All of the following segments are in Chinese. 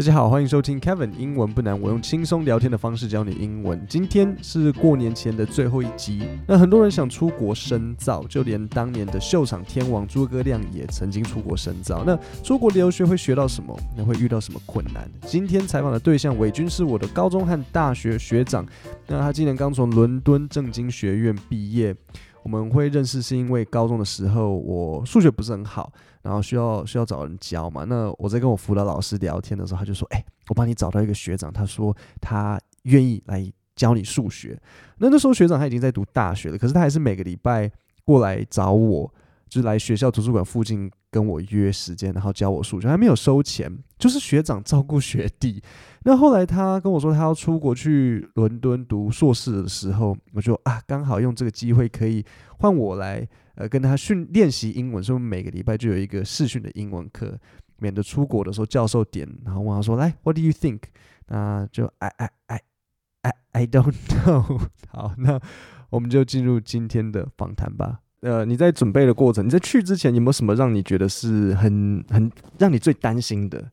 大家好，欢迎收听 Kevin 英文不难，我用轻松聊天的方式教你英文。今天是过年前的最后一集，那很多人想出国深造，就连当年的秀场天王诸葛亮也曾经出国深造。那出国留学会学到什么？那会遇到什么困难？今天采访的对象伟军是我的高中和大学学长，那他今年刚从伦敦政经学院毕业。我们会认识是因为高中的时候我数学不是很好，然后需要需要找人教嘛。那我在跟我辅导老师聊天的时候，他就说：“哎，我帮你找到一个学长，他说他愿意来教你数学。”那那时候学长他已经在读大学了，可是他还是每个礼拜过来找我，就是来学校图书馆附近跟我约时间，然后教我数学，还没有收钱，就是学长照顾学弟。那后来他跟我说他要出国去伦敦读硕士的时候，我就啊刚好用这个机会可以换我来呃跟他训练习英文，所以每个礼拜就有一个试训的英文课，免得出国的时候教授点，然后问他说来 What do you think？那就 I I I I I don't know。好，那我们就进入今天的访谈吧。呃，你在准备的过程，你在去之前有没有什么让你觉得是很很让你最担心的？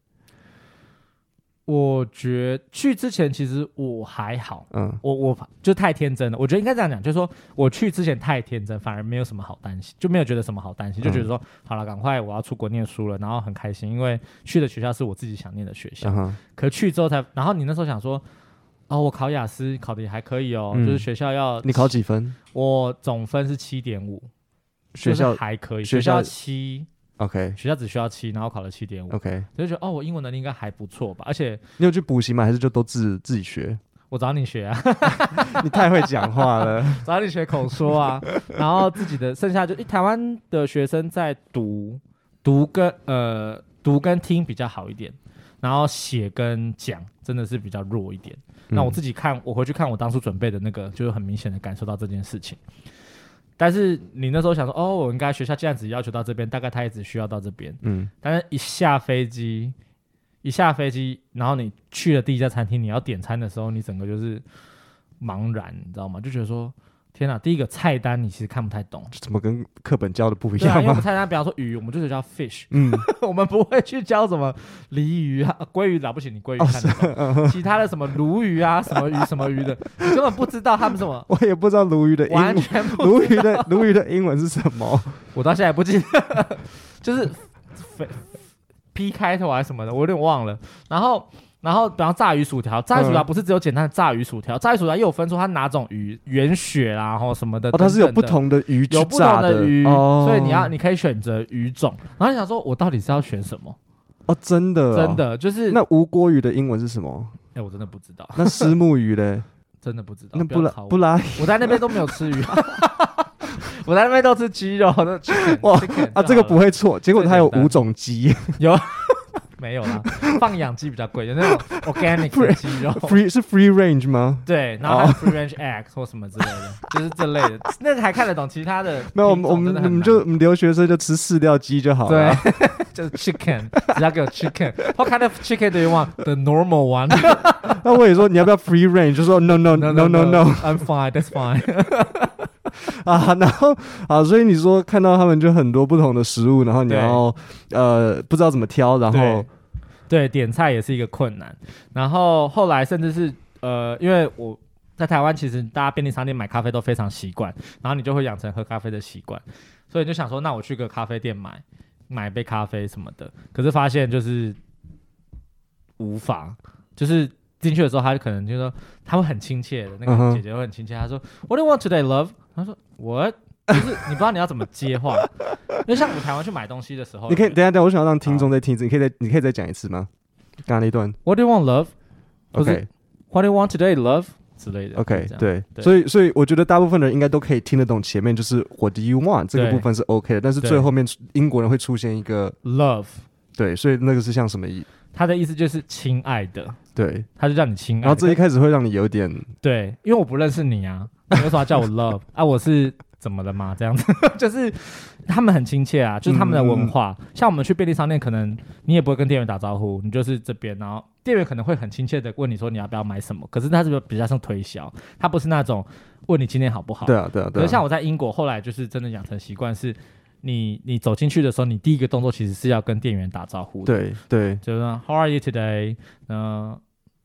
我觉得去之前其实我还好，嗯，我我就太天真了。我觉得应该这样讲，就是说我去之前太天真，反而没有什么好担心，就没有觉得什么好担心，就觉得说、嗯、好了，赶快我要出国念书了，然后很开心，因为去的学校是我自己想念的学校。嗯、可去之后才，然后你那时候想说，哦，我考雅思考的也还可以哦，嗯、就是学校要你考几分？我总分是七点五，学校还可以，学校七。OK，学校只需要七，然后考了七点五。OK，所以就觉得哦，我英文能力应该还不错吧？而且你有去补习吗？还是就都自自己学？我找你学啊！你太会讲话了，找你学口说啊！然后自己的剩下就台湾的学生在读读跟呃读跟听比较好一点，然后写跟讲真的是比较弱一点。嗯、那我自己看，我回去看我当初准备的那个，就是很明显的感受到这件事情。但是你那时候想说，哦，我应该学校这样子要求到这边，大概他也只需要到这边。嗯。但是一下飞机，一下飞机，然后你去了第一家餐厅，你要点餐的时候，你整个就是茫然，你知道吗？就觉得说。天哪！第一个菜单你其实看不太懂，怎么跟课本教的不一样？因为我们菜单，比方说鱼，我们就是叫 fish，嗯，我们不会去教什么鲤鱼啊、鲑鱼，了不起你鲑鱼看得懂，哦嗯、其他的什么鲈鱼啊、什么鱼、什么鱼的，你根本不知道他们什么。我也不知道鲈鱼的英文，完全不鲈鱼的鲈鱼的英文是什么？我到现在也不记得，就是 P 开头还是什么的，我有点忘了。然后。然后，比方炸鱼薯条，炸鱼薯条不是只有简单的炸鱼薯条，嗯、炸鱼薯条又有分出它哪种鱼，原血啦，然后什么的，等等的。哦，它是有不同的鱼，有不同的鱼，哦、所以你要你可以选择鱼种。然后你想说，我到底是要选什么？哦，真的、哦，真的就是那无锅鱼的英文是什么？哎，我真的不知道。那虱目鱼嘞？真的不知道。那不拉不拉，我在那边都没有吃鱼，我在那边都吃鸡肉。那哇啊，这个不会错。结果它有五种鸡，有。没有啦，放养鸡比较贵，有那种 organic 的鸡肉，free 是 free range 吗？对，然后还有 free range eggs 或什么之类的，就是这类的，那个还看得懂其他的。没有，我们我们我们就我们留学生就吃饲料鸡就好了，对，就是 chicken，只要给我 chicken。What kind of chicken do you want? The normal one。那我也说你要不要 free range？就说 no no no no no no，I'm fine, that's fine。啊，然后啊，所以你说看到他们就很多不同的食物，然后你要对呃不知道怎么挑，然后对，对点菜也是一个困难。然后后来甚至是呃，因为我在台湾，其实大家便利商店买咖啡都非常习惯，然后你就会养成喝咖啡的习惯，所以就想说，那我去个咖啡店买买杯咖啡什么的。可是发现就是无法，就是进去的时候，他就可能就说他会很亲切的，那个姐姐会很亲切，她说、uh. What do you want today, love？他说：“我就是你不知道你要怎么接话，因为像我台湾去买东西的时候，你可以等下等下，我想要让听众再听一次，你可以再你可以再讲一次吗？刚刚那段，What do you want, love? OK，What do you want today, love 之类的。OK，对，所以所以我觉得大部分人应该都可以听得懂前面就是 What do you want 这个部分是 OK 的，但是最后面英国人会出现一个 love，对，所以那个是像什么意？他的意思就是亲爱的，对，他就叫你亲爱，然后这一开始会让你有点对，因为我不认识你啊。”你为什么要叫我 love 啊？我是怎么了吗？这样子 就是他们很亲切啊，就是他们的文化。像我们去便利商店，可能你也不会跟店员打招呼，你就是这边，然后店员可能会很亲切的问你说你要不要买什么。可是他是比较像推销，他不是那种问你今天好不好。对啊，对啊，对啊。可是像我在英国后来就是真的养成习惯是，你你走进去的时候，你第一个动作其实是要跟店员打招呼的。对对，就是说 How are you today？嗯、呃，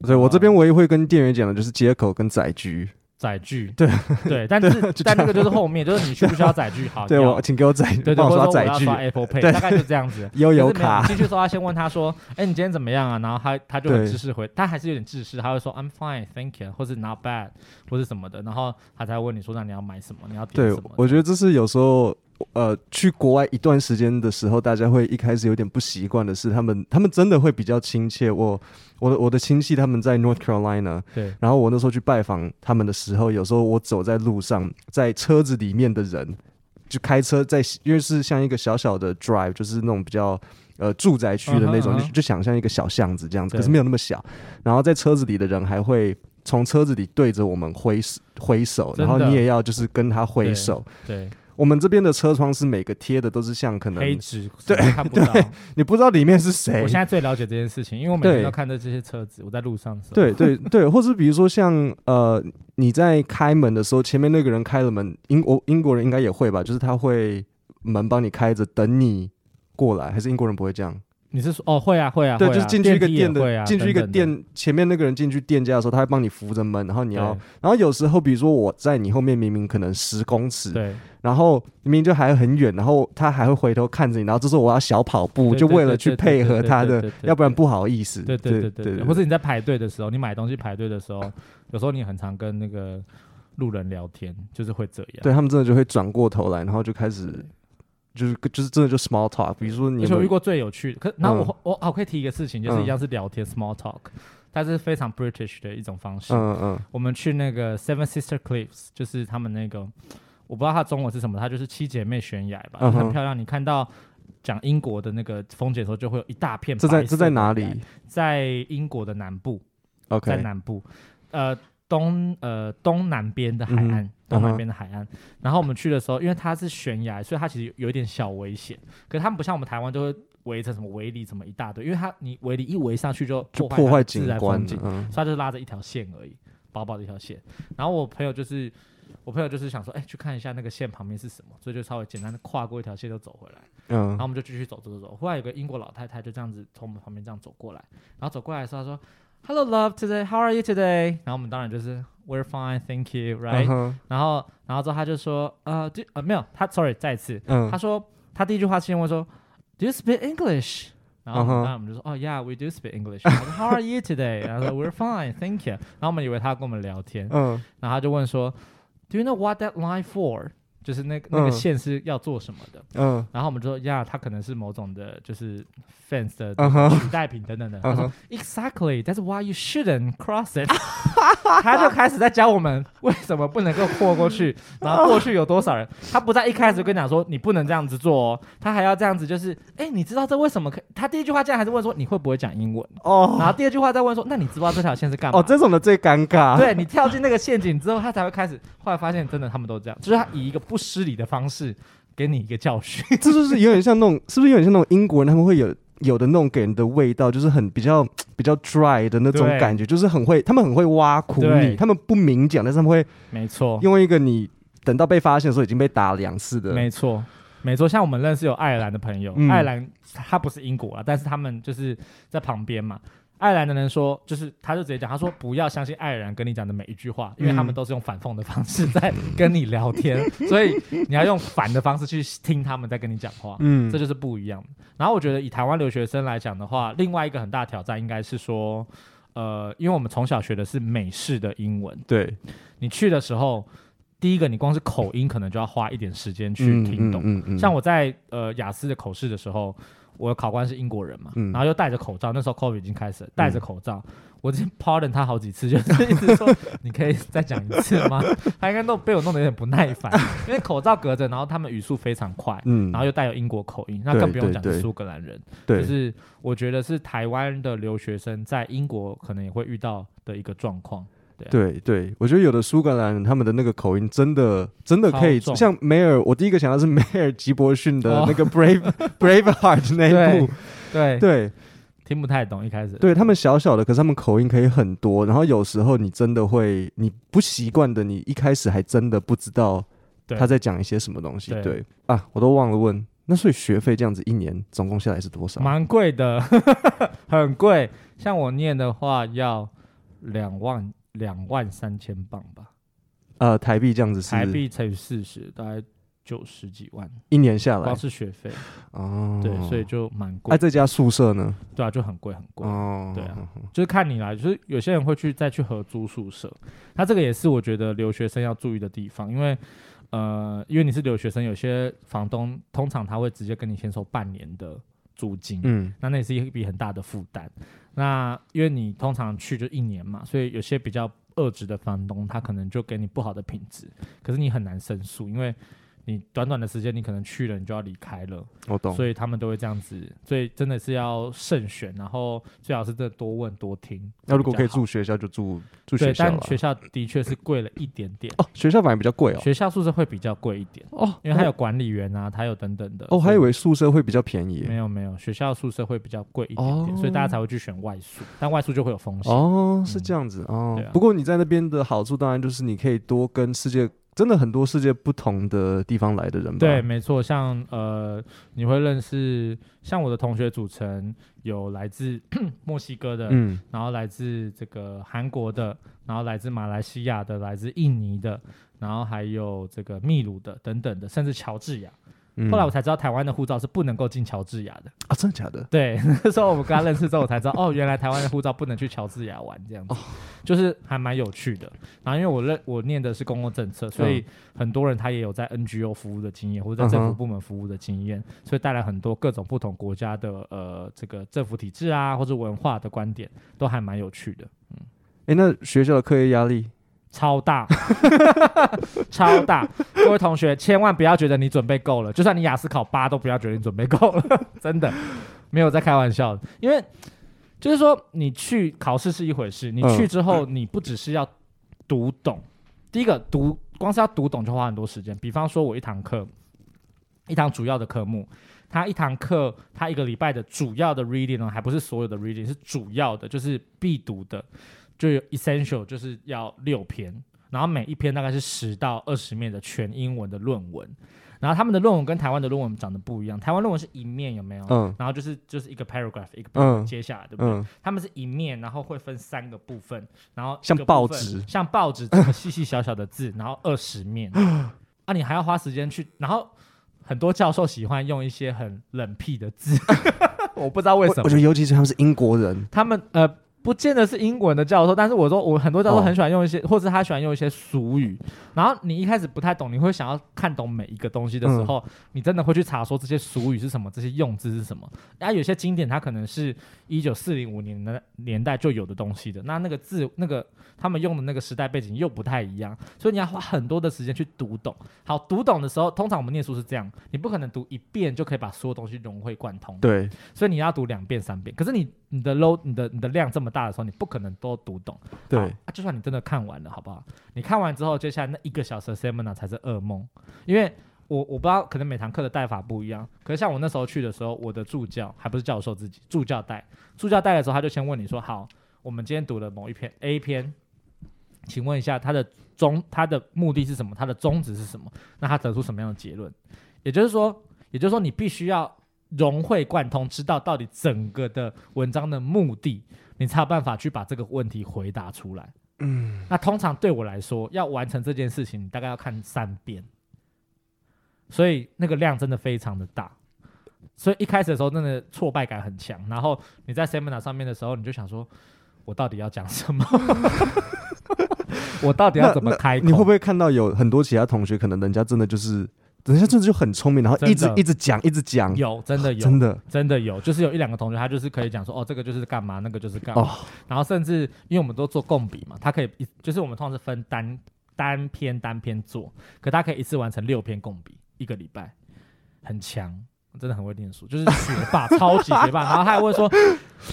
对我这边唯一会跟店员讲的就是接口跟载具。载具，对对，但是 但那个就是后面，就是你需不需要载具？好，对我请给我载，对对，我刷载具，Apple Pay，大概就这样子。悠游卡进去的时候，他先问他说：“哎，你今天怎么样啊？”然后他他就很知识回，他还是有点自视，他会说：“I'm fine, thank you”，或是 “Not bad”，或是什么的。然后他才问你说：“那你要买什么？你要点什么？”对，我觉得这是有时候。呃，去国外一段时间的时候，大家会一开始有点不习惯的是，他们他们真的会比较亲切。我我的我的亲戚他们在 North Carolina，对，然后我那时候去拜访他们的时候，有时候我走在路上，在车子里面的人就开车在，因为是像一个小小的 drive，就是那种比较呃住宅区的那种，uh huh, uh huh. 就就想象一个小巷子这样子，可是没有那么小。然后在车子里的人还会从车子里对着我们挥挥手，然后你也要就是跟他挥手，对。对我们这边的车窗是每个贴的都是像可能黑纸，对，看不到，你不知道里面是谁。我现在最了解这件事情，因为我每天都看着这些车子，我在路上的时候。对对对，或是比如说像呃，你在开门的时候，前面那个人开了门，英国英国人应该也会吧，就是他会门帮你开着，等你过来，还是英国人不会这样？你是说哦，会啊会啊，对，就是进去一个店的，进去一个店前面那个人进去店家的时候，他会帮你扶着门，然后你要，然后有时候比如说我在你后面，明明可能十公尺，对，然后明明就还很远，然后他还会回头看着你，然后这时候我要小跑步，就为了去配合他的，要不然不好意思，对对对对对，或者你在排队的时候，你买东西排队的时候，有时候你很常跟那个路人聊天，就是会这样，对他们真的就会转过头来，然后就开始。就是就是真的就 small talk，比如说你有没有，我遇过最有趣的，可那我、嗯、我好可以提一个事情，就是一样是聊天、嗯、small talk，它是非常 British 的一种方式。嗯嗯。我们去那个 Seven Sister Cliffs，就是他们那个我不知道它中文是什么，它就是七姐妹悬崖吧，嗯、很漂亮。你看到讲英国的那个风景的时候，就会有一大片。这在这在哪里？在英国的南部。OK。在南部，呃。东呃东南边的海岸，东南边的海岸。然后我们去的时候，因为它是悬崖，所以它其实有一点小危险。可是他们不像我们台湾，都会围成什么围篱什么一大堆，因为它你围篱一围上去就破坏自然风景，所以它就拉着一条线而已，薄薄的一条线。然后我朋友就是我朋友就是想说，哎，去看一下那个线旁边是什么，所以就稍微简单的跨过一条线就走回来。嗯，然后我们就继续走走走走。后来有个英国老太太就这样子从我们旁边这样走过来，然后走过来的时候她说。Hello, love. Today, how are you today? 然后我们当然就是 We're fine, thank you, right? Uh huh. 然后，然后之后他就说，呃，对，呃，没有，他 sorry，再一次，uh huh. 他说他第一句话先问说，Do you speak English? 然后，当然我们就说，哦、uh huh. Oh,，Yeah, we do speak English. 然后说 How are you today? 然后说 We're fine, thank you. 然后我们以为他要跟我们聊天，uh huh. 然后他就问说，Do you know what that line for? 就是那个那个线是要做什么的，嗯，然后我们就说呀，它可能是某种的，就是 fans 的取代品等等的。他说 Exactly, that's why you shouldn't cross it。他就开始在教我们为什么不能够过过去，然后过去有多少人。他不在一开始就跟你讲说你不能这样子做哦，他还要这样子，就是哎，你知道这为什么可以？他第一句话竟然还是问说你会不会讲英文哦，然后第二句话再问说那你知道这条线是干嘛？哦，这种的最尴尬。对，你跳进那个陷阱之后，他才会开始。后来发现真的他们都这样，就是他以一个。不失礼的方式给你一个教训，这就是有点像那种，是不是有点像那种英国人他们会有有的那种给人的味道，就是很比较 比较 dry 的那种感觉，就是很会，他们很会挖苦你，他们不明讲，但是他们会，没错，用一个你等到被发现的时候已经被打两次的，没错，没错。像我们认识有爱尔兰的朋友，嗯、爱尔兰他不是英国啊，但是他们就是在旁边嘛。爱尔兰的人说，就是他就直接讲，他说不要相信爱尔兰跟你讲的每一句话，因为他们都是用反讽的方式在跟你聊天，嗯、所以你要用反的方式去听他们在跟你讲话，嗯，这就是不一样。然后我觉得以台湾留学生来讲的话，另外一个很大挑战应该是说，呃，因为我们从小学的是美式的英文，对，你去的时候，第一个你光是口音可能就要花一点时间去听懂，嗯嗯嗯。嗯、像我在呃雅思的口试的时候。我的考官是英国人嘛，嗯、然后又戴着口罩，那时候 COVID 已经开始了，戴着口罩，嗯、我已经 pardon 他好几次，就是一直说你可以再讲一次吗？他应该都被我弄得有点不耐烦，因为口罩隔着，然后他们语速非常快，嗯，然后又带有英国口音，那更不用讲是苏格兰人，对对对，就是我觉得是台湾的留学生在英国可能也会遇到的一个状况。对对，我觉得有的苏格兰人他们的那个口音真的真的可以，像梅尔，我第一个想到是梅尔吉伯逊的那个 Brave、哦、Braveheart 那一部，对对，对听不太懂一开始。对他们小小的，可是他们口音可以很多，然后有时候你真的会你不习惯的，你一开始还真的不知道他在讲一些什么东西。对对啊，我都忘了问。那所以学费这样子一年总共下来是多少？蛮贵的，很贵。像我念的话要两万两万三千镑吧。呃，台币这样子是台币乘以四十，大概九十几万一年下来，光是学费哦。对，所以就蛮贵。哎，这家宿舍呢？对啊，就很贵很贵。哦，对啊，就是看你来，就是有些人会去再去合租宿舍。那这个也是我觉得留学生要注意的地方，因为呃，因为你是留学生，有些房东通常他会直接跟你先收半年的租金，嗯，那那也是一笔很大的负担。那因为你通常去就一年嘛，所以有些比较恶质的房东，他可能就给你不好的品质，可是你很难申诉，因为。你短短的时间，你可能去了，你就要离开了。我懂，所以他们都会这样子，所以真的是要慎选，然后最好是这多问多听。那如果可以住学校，就住住学校。对，但学校的确是贵了一点点。哦，学校反而比较贵哦。学校宿舍会比较贵一点哦，因为它有管理员啊，它有等等的。哦，还以为宿舍会比较便宜。没有没有，学校宿舍会比较贵一点点，所以大家才会去选外宿，但外宿就会有风险。哦，是这样子哦。不过你在那边的好处，当然就是你可以多跟世界。真的很多世界不同的地方来的人吧？对，没错。像呃，你会认识像我的同学组成有来自 墨西哥的，嗯，然后来自这个韩国的，然后来自马来西亚的，来自印尼的，然后还有这个秘鲁的等等的，甚至乔治亚。嗯、后来我才知道，台湾的护照是不能够进乔治亚的啊！真的假的？对，那时候我们跟他认识之后，我才知道，哦，原来台湾的护照不能去乔治亚玩，这样子，哦、就是还蛮有趣的。然后因为我认我念的是公共政策，所以很多人他也有在 NGO 服务的经验，或者在政府部门服务的经验，嗯、所以带来很多各种不同国家的呃这个政府体制啊，或者文化的观点，都还蛮有趣的。嗯，哎，那学校的课业压力？超大，超大！各位同学，千万不要觉得你准备够了，就算你雅思考八，都不要觉得你准备够了，真的没有在开玩笑的。因为就是说，你去考试是一回事，你去之后，你不只是要读懂，嗯、第一个读，光是要读懂就花很多时间。比方说，我一堂课，一堂主要的科目，他一堂课，他一个礼拜的主要的 reading 呢，还不是所有的 reading，是主要的，就是必读的。就有 essential 就是要六篇，然后每一篇大概是十到二十面的全英文的论文，然后他们的论文跟台湾的论文长得不一样，台湾论文是一面有没有？嗯，然后就是就是一个 paragraph 一个 paragraph 接下来，对不对？嗯，他们是一面，然后会分三个部分，然后像报纸，像报纸这么细细小小的字，然后二十面，啊，你还要花时间去，然后很多教授喜欢用一些很冷僻的字，我不知道为什么，我觉得尤其是他们是英国人，他们呃。不见得是英文的教授，但是我说我很多教授很喜欢用一些，哦、或者他喜欢用一些俗语。然后你一开始不太懂，你会想要看懂每一个东西的时候，嗯、你真的会去查说这些俗语是什么，这些用字是什么。然后有些经典，它可能是一九四零五年的年代就有的东西的，那那个字那个他们用的那个时代背景又不太一样，所以你要花很多的时间去读懂。好，读懂的时候，通常我们念书是这样，你不可能读一遍就可以把所有东西融会贯通。对，所以你要读两遍三遍。可是你你的 load 你的你的量这么大的时候，你不可能都读懂。对，啊，就算你真的看完了，好不好？你看完之后，接下来那一个小时的 seminar 才是噩梦，因为我我不知道，可能每堂课的带法不一样。可是像我那时候去的时候，我的助教还不是教授自己，助教带，助教带的时候，他就先问你说：“好，我们今天读了某一篇 A 篇，请问一下他的宗，他的目的是什么？他的宗旨是什么？那他得出什么样的结论？也就是说，也就是说，你必须要。”融会贯通，知道到底整个的文章的目的，你才有办法去把这个问题回答出来。嗯，那通常对我来说，要完成这件事情，你大概要看三遍，所以那个量真的非常的大。所以一开始的时候，真的挫败感很强。然后你在 seminar 上面的时候，你就想说，我到底要讲什么？我到底要怎么开口？你会不会看到有很多其他同学，可能人家真的就是。等一下，真的就很聪明，然后一直一直讲，一直讲。有，真的有，真的真的有，就是有一两个同学，他就是可以讲说，哦，这个就是干嘛，那个就是干嘛。哦、然后甚至因为我们都做共笔嘛，他可以一，就是我们通常是分单单篇单篇做，可他可以一次完成六篇共笔，一个礼拜，很强。真的很会念书，就是学霸，超级学霸。然后他还问说，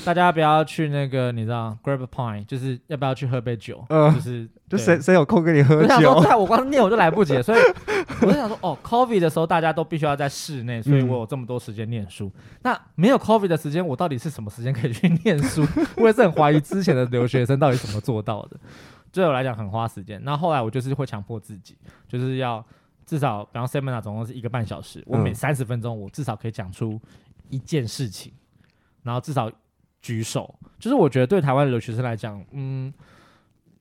大家不要去那个，你知道，grab a pint，就是要不要去喝杯酒？嗯，就是就谁谁有空跟你喝酒？我想说，我光念我就来不及，所以我就想说，哦，coffee 的时候大家都必须要在室内，所以我有这么多时间念书。嗯、那没有 coffee 的时间，我到底是什么时间可以去念书？我也是很怀疑之前的留学生到底怎么做到的。对我来讲很花时间。那后，后来我就是会强迫自己，就是要。至少比方 seminar 总共是一个半小时，我每三十分钟我至少可以讲出一件事情，然后至少举手。就是我觉得对台湾的留学生来讲，嗯，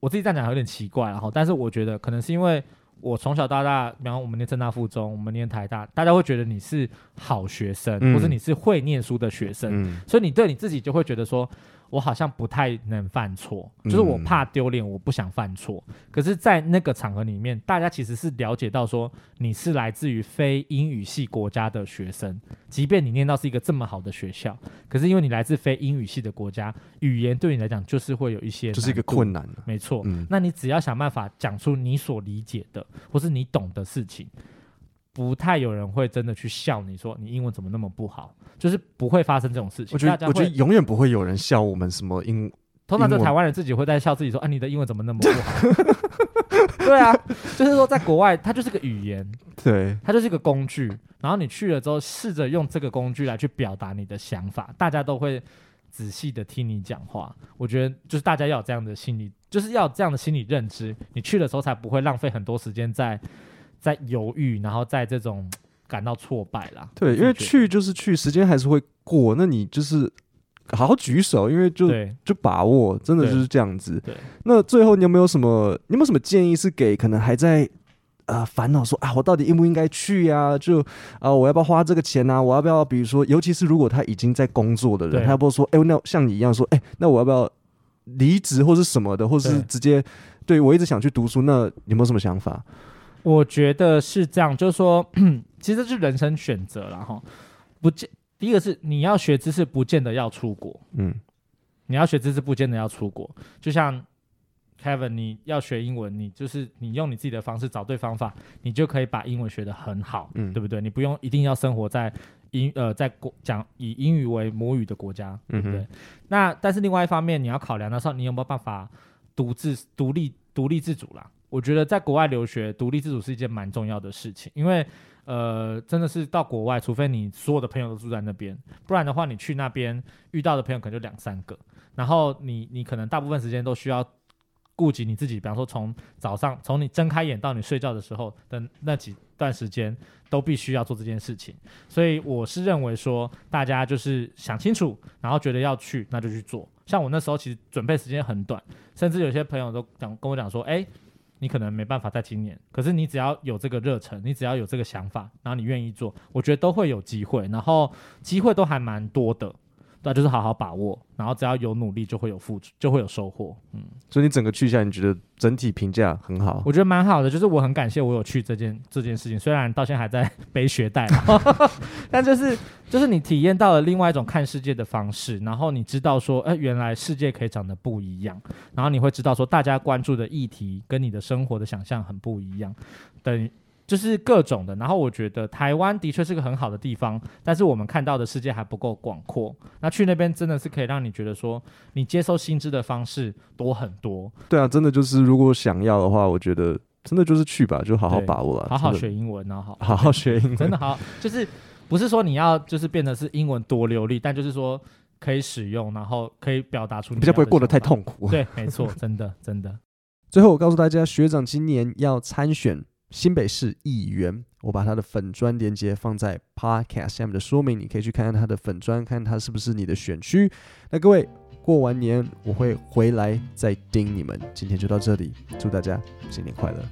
我自己这样讲有点奇怪，然后但是我觉得可能是因为。我从小到大，比方我们念正大附中，我们念台大，大家会觉得你是好学生，嗯、或者你是会念书的学生，嗯、所以你对你自己就会觉得说。我好像不太能犯错，就是我怕丢脸，我不想犯错。嗯、可是，在那个场合里面，大家其实是了解到说你是来自于非英语系国家的学生，即便你念到是一个这么好的学校，可是因为你来自非英语系的国家，语言对你来讲就是会有一些，就是一个困难。没错，嗯、那你只要想办法讲出你所理解的，或是你懂的事情。不太有人会真的去笑你说你英文怎么那么不好，就是不会发生这种事情。我觉得我觉得永远不会有人笑我们什么英，通常在台湾人自己会在笑自己说啊，你的英文怎么那么不好？对啊，就是说在国外它就是个语言，对，它就是个工具。然后你去了之后，试着用这个工具来去表达你的想法，大家都会仔细的听你讲话。我觉得就是大家要有这样的心理，就是要有这样的心理认知，你去的时候才不会浪费很多时间在。在犹豫，然后在这种感到挫败啦。对，因为去就是去，时间还是会过。那你就是好好举手，因为就就把握，真的就是这样子。对，那最后你有没有什么？你有没有什么建议是给可能还在呃烦恼说啊，我到底应不应该去呀、啊？就啊、呃，我要不要花这个钱啊？我要不要？比如说，尤其是如果他已经在工作的人，他要不要说，哎、欸，那像你一样说，哎、欸，那我要不要离职或是什么的，或是直接对，对我一直想去读书，那有没有什么想法？我觉得是这样，就是说，其实是人生选择了哈。不见，第一个是你要学知识，不见得要出国。嗯，你要学知识，不见得要出国。就像 Kevin，你要学英文，你就是你用你自己的方式找对方法，你就可以把英文学得很好，嗯，对不对？你不用一定要生活在英呃在国讲以英语为母语的国家，对不对？嗯。那但是另外一方面，你要考量的时候，你有没有办法独自独立独立自主啦？我觉得在国外留学，独立自主是一件蛮重要的事情，因为，呃，真的是到国外，除非你所有的朋友都住在那边，不然的话，你去那边遇到的朋友可能就两三个，然后你你可能大部分时间都需要顾及你自己，比方说从早上从你睁开眼到你睡觉的时候的那几段时间，都必须要做这件事情，所以我是认为说，大家就是想清楚，然后觉得要去，那就去做。像我那时候其实准备时间很短，甚至有些朋友都讲跟我讲说，哎。你可能没办法在今年，可是你只要有这个热忱，你只要有这个想法，然后你愿意做，我觉得都会有机会，然后机会都还蛮多的。对，就是好好把握，然后只要有努力，就会有付出，就会有收获。嗯，所以你整个去下来，你觉得整体评价很好？我觉得蛮好的，就是我很感谢我有去这件这件事情，虽然到现在还在 背学贷，但就是就是你体验到了另外一种看世界的方式，然后你知道说，哎，原来世界可以长得不一样，然后你会知道说，大家关注的议题跟你的生活的想象很不一样，等于。就是各种的，然后我觉得台湾的确是个很好的地方，但是我们看到的世界还不够广阔。那去那边真的是可以让你觉得说，你接收新知的方式多很多。对啊，真的就是如果想要的话，我觉得真的就是去吧，就好好把握了，好好学英文，然后好好好学英文，真的好，就是不是说你要就是变得是英文多流利，但就是说可以使用，然后可以表达出你，比较不会过得太痛苦。对，没错，真的真的。最后我告诉大家，学长今年要参选。新北市议员，我把他的粉砖连接放在 Podcast 下面的说明，你可以去看看他的粉专，看他是不是你的选区。那各位过完年我会回来再盯你们。今天就到这里，祝大家新年快乐。